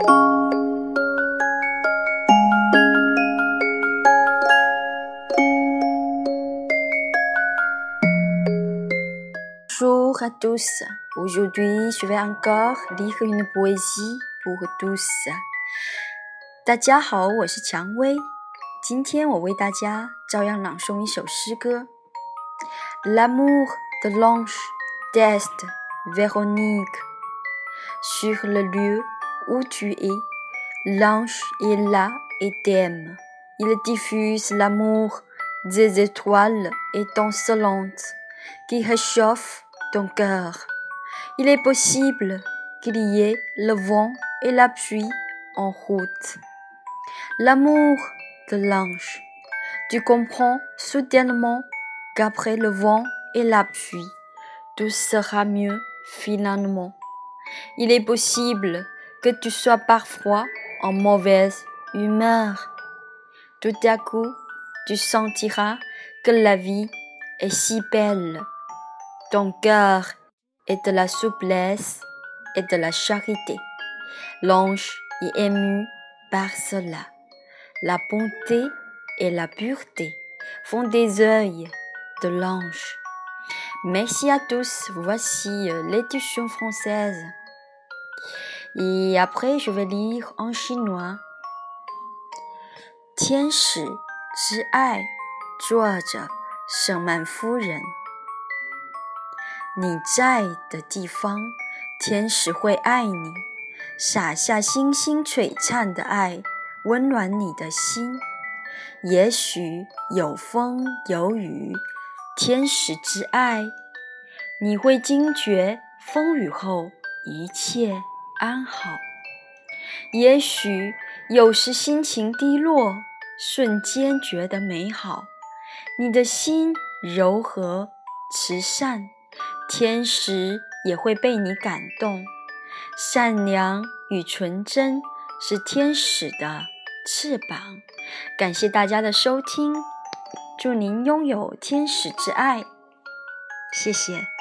Bonjour à tous. Aujourd'hui, je vais encore lire une poésie pour tous. 大家好，我是蔷薇。今天我为大家照样朗诵一首诗歌。L'amour de l'ange d'Est, Véronique. Sur le lieu où tu es, l'ange est là et t'aime. Il diffuse l'amour des étoiles étincelantes qui réchauffent ton cœur. Il est possible qu'il y ait le vent et la pluie en route. L'amour de l'ange. Tu comprends soudainement qu'après le vent et la pluie, tout sera mieux finalement. Il est possible que tu sois parfois en mauvaise humeur. Tout à coup, tu sentiras que la vie est si belle. Ton cœur est de la souplesse et de la charité. L'ange est ému par cela. La bonté et la pureté font des yeux de l'ange. Merci à tous. Voici l'édition française. Et après, je vais lire en chinois. 天使之爱，作者圣曼夫人。你在的地方，天使会爱你，洒下星星璀璨的爱，温暖你的心。也许有风有雨，天使之爱，你会惊觉风雨后一切安好。也许有时心情低落，瞬间觉得美好，你的心柔和慈善。天使也会被你感动，善良与纯真是天使的翅膀。感谢大家的收听，祝您拥有天使之爱，谢谢。